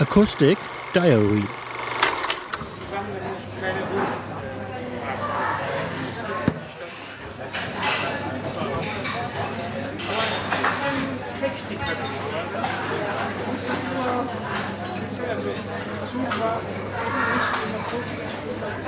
Acoustic Diary. Ich habe viele Pläne für Berlin,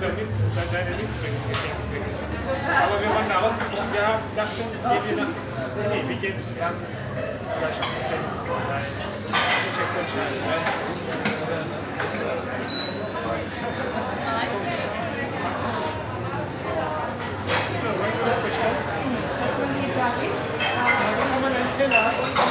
äh. Äh, er mit seine bringen. Aber wir waren da aus, ich ja, dachte, gehen wir nach. Nee, wir gehen zusammen. Vielleicht auch nicht. Nein. Ich check Schein. So, wollen wir das bestellen? Dann kann man einen Teller.